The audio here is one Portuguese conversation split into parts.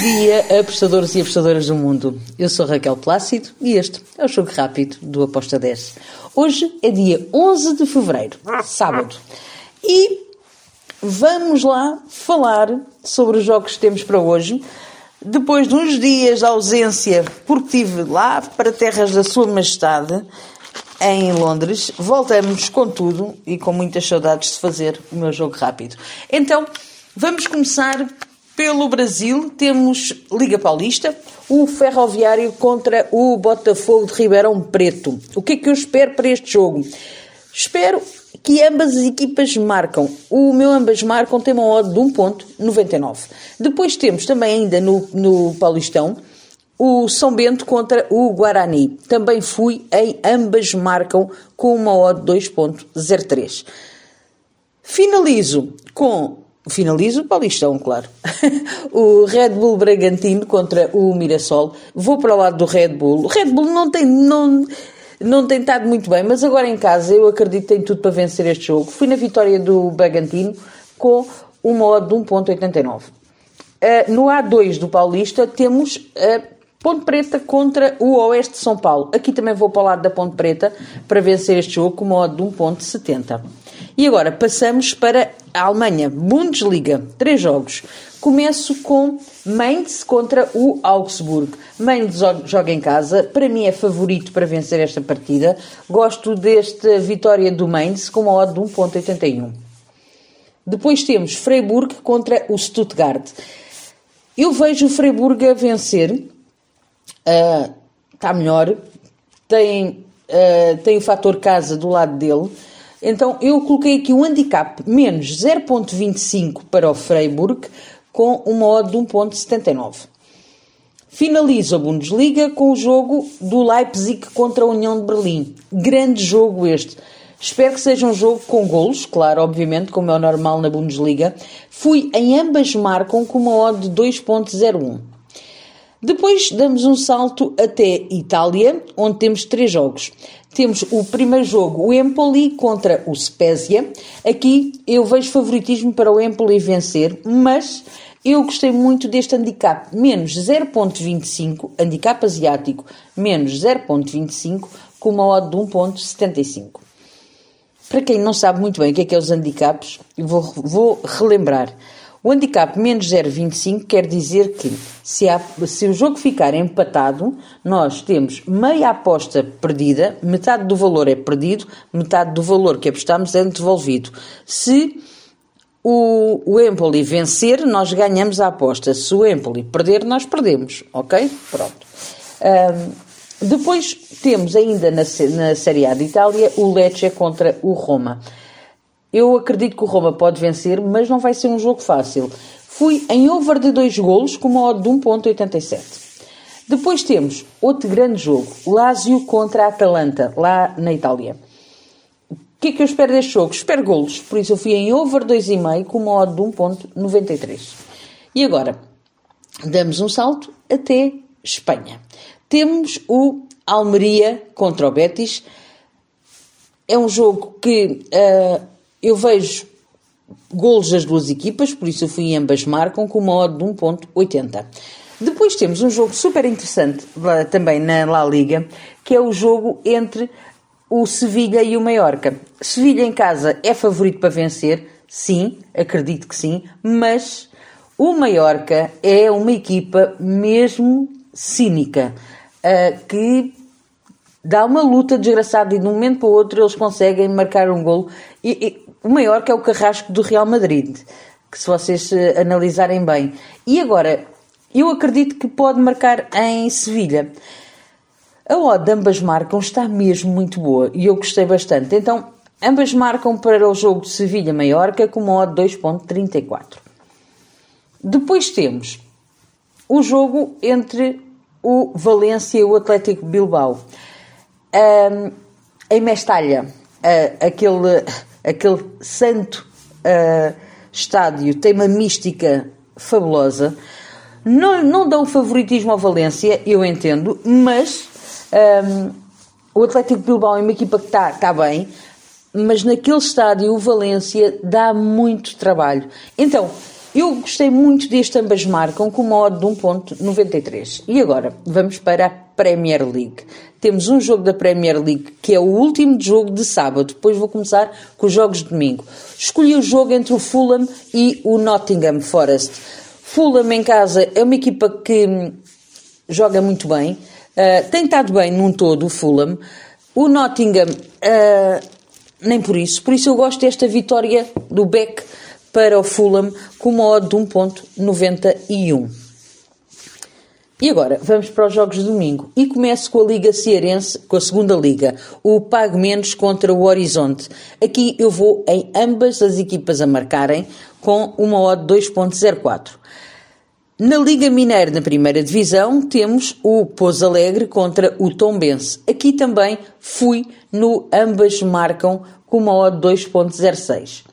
dia, apostadores e apostadoras do mundo. Eu sou Raquel Plácido e este é o Jogo Rápido do Aposta 10. Hoje é dia 11 de fevereiro, sábado. E vamos lá falar sobre os jogos que temos para hoje. Depois de uns dias de ausência, porque estive lá para terras da Sua Majestade, em Londres, voltamos com tudo e com muitas saudades de fazer o meu jogo rápido. Então, vamos começar pelo Brasil. Temos Liga Paulista, o Ferroviário contra o Botafogo de Ribeirão Preto. O que é que eu espero para este jogo? Espero que ambas as equipas marcam. O meu ambas marcam tem uma odd de 1.99. Depois temos também ainda no, no Paulistão o São Bento contra o Guarani. Também fui em ambas marcam com uma odd 2.03. Finalizo com finalizo o Paulistão, claro. o Red Bull Bragantino contra o Mirassol. Vou para o lado do Red Bull. O Red Bull não tem não não tem estado muito bem, mas agora em casa eu acredito que tem tudo para vencer este jogo. Fui na vitória do Bragantino com uma odd de 1.89. Uh, eh, no A2 do Paulista temos uh, Ponte Preta contra o Oeste de São Paulo. Aqui também vou para o lado da Ponte Preta para vencer este jogo com uma odd de 1.70. E agora passamos para a Alemanha. Bundesliga. Três jogos. Começo com Mainz contra o Augsburg. Mainz joga em casa. Para mim é favorito para vencer esta partida. Gosto desta vitória do Mainz com uma odd de 1.81. Depois temos Freiburg contra o Stuttgart. Eu vejo o Freiburg a vencer está uh, melhor, tem, uh, tem o fator casa do lado dele. Então eu coloquei aqui um handicap menos 0.25 para o Freiburg com uma odd de 1.79. Finaliza a Bundesliga com o jogo do Leipzig contra a União de Berlim. Grande jogo este. Espero que seja um jogo com golos, claro, obviamente, como é o normal na Bundesliga. Fui em ambas marcam com uma odd de 2.01. Depois damos um salto até Itália, onde temos três jogos. Temos o primeiro jogo, o Empoli contra o Spezia. Aqui eu vejo favoritismo para o Empoli vencer, mas eu gostei muito deste handicap menos 0.25, handicap asiático menos 0.25, com uma odd de 1.75. Para quem não sabe muito bem o que é que é os handicaps, vou, vou relembrar. O handicap menos 0,25 quer dizer que se, há, se, o jogo ficar empatado, nós temos meia aposta perdida, metade do valor é perdido, metade do valor que apostamos é devolvido. Se o, o Empoli vencer, nós ganhamos a aposta. Se o Empoli perder, nós perdemos. Ok? Pronto. Um, depois temos ainda na, na Série A de Itália o Lecce contra o Roma. Eu acredito que o Roma pode vencer, mas não vai ser um jogo fácil. Fui em over de dois golos com uma odd de 1.87. Depois temos outro grande jogo, Lazio contra a Atalanta, lá na Itália. O que é que eu espero deste jogo? Espero golos, por isso eu fui em over 2,5 com uma odd de 1.93. E agora, damos um salto até Espanha. Temos o Almeria contra o Betis. É um jogo que uh, eu vejo golos das duas equipas, por isso eu fui em ambas marcam com uma odd de 1.80. Depois temos um jogo super interessante também na La Liga, que é o jogo entre o Sevilha e o Mallorca. Sevilha em casa é favorito para vencer, sim, acredito que sim, mas o Mallorca é uma equipa mesmo cínica, uh, que dá uma luta desgraçada e de um momento para o outro eles conseguem marcar um golo. E, e, o maior que é o carrasco do Real Madrid, que se vocês eh, analisarem bem. E agora, eu acredito que pode marcar em Sevilha. A odd ambas marcam está mesmo muito boa e eu gostei bastante. Então, ambas marcam para o jogo de Sevilha-Maiorca com uma odd 2.34. Depois temos o jogo entre o Valência e o Atlético Bilbao. Um, em Mestalha, uh, aquele aquele santo uh, estádio tem uma mística fabulosa. Não, não dão favoritismo ao Valência, eu entendo, mas um, o Atlético Bilbao é uma equipa que está tá bem, mas naquele estádio o Valência dá muito trabalho. Então, Eu gostei muito deste, ambas marcam com uma odd de 1.93. E agora, vamos para a Premier League. Temos um jogo da Premier League que é o último jogo de sábado. Depois vou começar com os jogos de domingo. Escolhi o jogo entre o Fulham e o Nottingham Forest. Fulham em casa é uma equipa que hum, joga muito bem. Uh, tem estado bem num todo o Fulham. O Nottingham, uh, nem por isso. Por isso eu gosto desta vitória do Beck para o Fulham com uma odd de 1.91. E agora, vamos para os jogos de domingo. E começo com a Liga Cearense, com a segunda Liga, o Pago Menos contra o Horizonte. Aqui eu vou em ambas as equipas a marcarem, com uma odd de 2.04. Na Liga Mineira, na primeira divisão, temos o Pouso Alegre contra o Tombense. Aqui também fui no ambas marcam com uma odd de 2.06.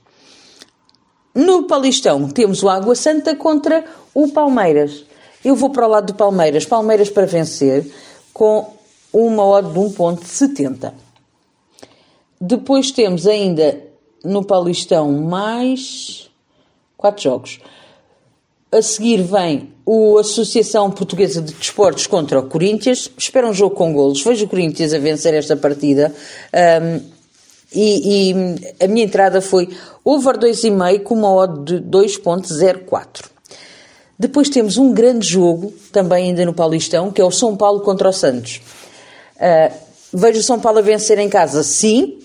No Paulistão temos o Água Santa contra o Palmeiras. Eu vou para o lado do Palmeiras. Palmeiras para vencer com uma odd de 1.70. Depois temos ainda no Paulistão mais quatro jogos. A seguir vem o Associação Portuguesa de Desportos contra o Corinthians. Espera um jogo com golos. Vejo o Corinthians a vencer esta partida. Um, e, e, a minha entrada foi over 2,5 com uma odd de 2.04. Depois temos um grande jogo, também ainda no Paulistão, que é o São Paulo contra o Santos. Uh, vejo o São Paulo a vencer em casa, sim,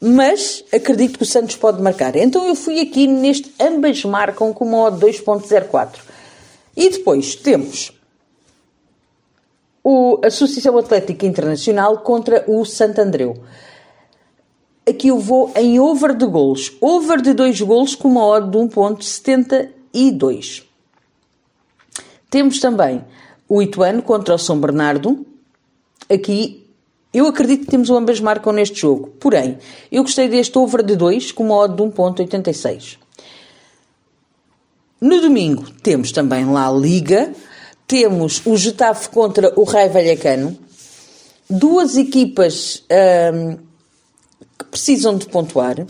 mas acredito que o Santos pode marcar. Então eu fui aqui neste, ambas marcam com uma odd 2.04. E depois temos o Associação Atlética Internacional contra o Santo Andreu aqui eu vou em over de golos. Over de 2 golos com uma odd de 1.72. Temos também o Ituano contra o São Bernardo. Aqui eu acredito que temos ambas marcam neste jogo. Porém, eu gostei deste over de 2 com uma odd de 1.86. No domingo temos também lá a Liga. Temos o Getafe contra o Rai Vallecano. Duas equipas hum, precisam de pontuar.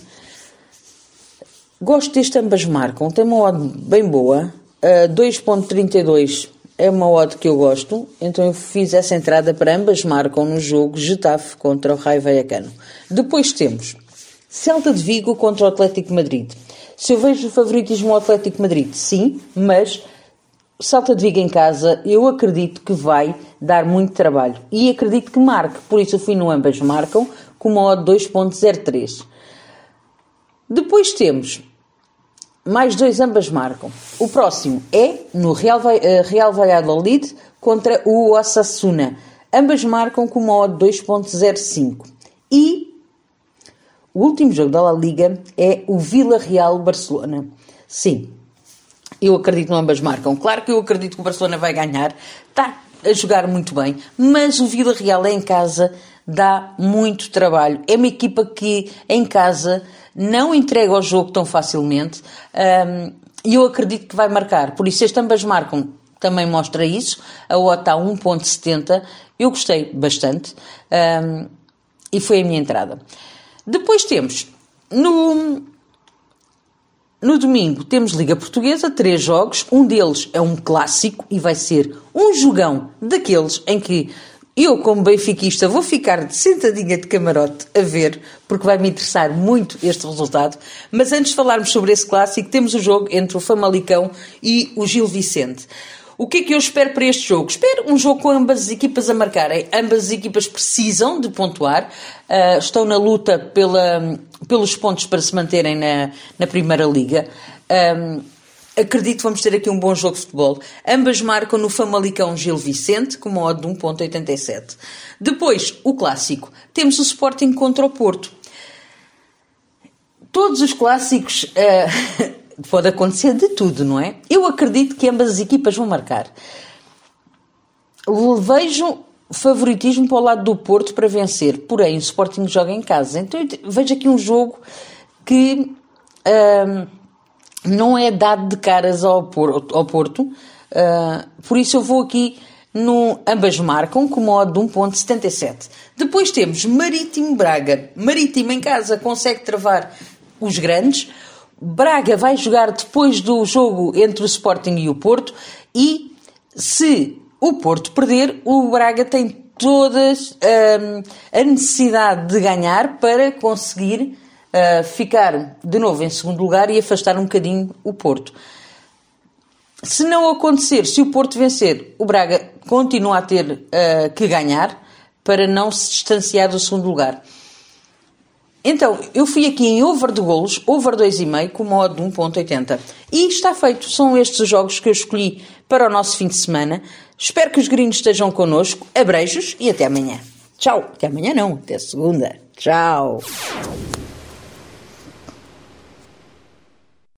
Gosto deste ambas marcam, tem uma odd bem boa, uh, 2.32 é uma odd que eu gosto, então eu fiz essa entrada para ambas marcam no jogo Getafe contra o Raio Vallecano. Depois temos Celta de Vigo contra o Atlético Madrid. Se eu vejo favoritismo ao Atlético Madrid, sim, mas Celta de Vigo em casa, eu acredito que vai dar muito trabalho e acredito que marque, por isso eu fui no ambas marcam, com uma odd 2.03. Depois temos mais dois ambas marcam. O próximo é no Real, uh, Real Valladolid contra o Osasuna. Ambas marcam com uma odd 2.05. E o último jogo da La Liga é o Vila Real Barcelona. Sim, eu acredito que ambas marcam. Claro que eu acredito que o Barcelona vai ganhar. Está a jogar muito bem, mas o Vila Real é em casa dá muito trabalho. É uma equipa que em casa não entrega o jogo tão facilmente um, e eu acredito que vai marcar. Por isso, este ambas marcam também mostra isso. A OTA 1.70. Eu gostei bastante um, e foi a minha entrada. Depois temos no, no domingo temos Liga Portuguesa, três jogos. Um deles é um clássico e vai ser um jogão daqueles em que eu, como benfiquista, vou ficar sentadinha de camarote a ver, porque vai me interessar muito este resultado. Mas antes de falarmos sobre esse clássico, temos o jogo entre o Famalicão e o Gil Vicente. O que é que eu espero para este jogo? Espero um jogo com ambas as equipas a marcarem. Ambas as equipas precisam de pontuar, uh, estão na luta pela, pelos pontos para se manterem na, na Primeira Liga. Um, acredito que vamos ter aqui um bom jogo de futebol. Ambas marcam no Famalicão Gil Vicente, com uma odd de 1.87. Depois, o clássico. Temos o Sporting contra o Porto. Todos os clássicos... Uh, pode acontecer de tudo, não é? Eu acredito que ambas as equipas vão marcar. Vejo favoritismo para o lado do Porto para vencer, porém o Sporting joga em casa. Então vejo aqui um jogo que... Uh, não é dado de caras ao Porto, uh, por isso eu vou aqui no ambas marcam com modo de 1.77. Depois temos Marítimo Braga. Marítimo em casa consegue travar os grandes. Braga vai jogar depois do jogo entre o Sporting e o Porto e se o Porto perder, o Braga tem todas hum, a necessidade de ganhar para conseguir ficar de novo em segundo lugar e afastar um bocadinho o Porto. Se não acontecer, se o Porto vencer, o Braga continua a ter uh, que ganhar para não se distanciar do segundo lugar. Então, eu fui aqui em over de golos, over 2,5, com modo de 1.80. E está feito. São estes os jogos que eu escolhi para o nosso fim de semana. Espero que os gringos estejam connosco. Abreijos e até amanhã. Tchau. Até amanhã não, até segunda. Tchau.